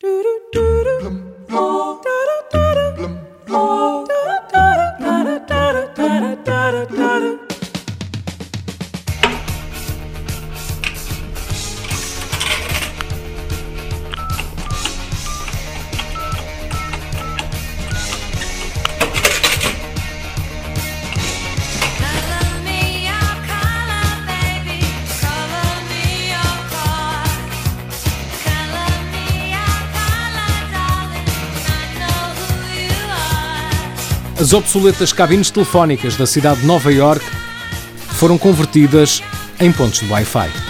da da da da As obsoletas cabines telefónicas da cidade de Nova York foram convertidas em pontos de Wi-Fi.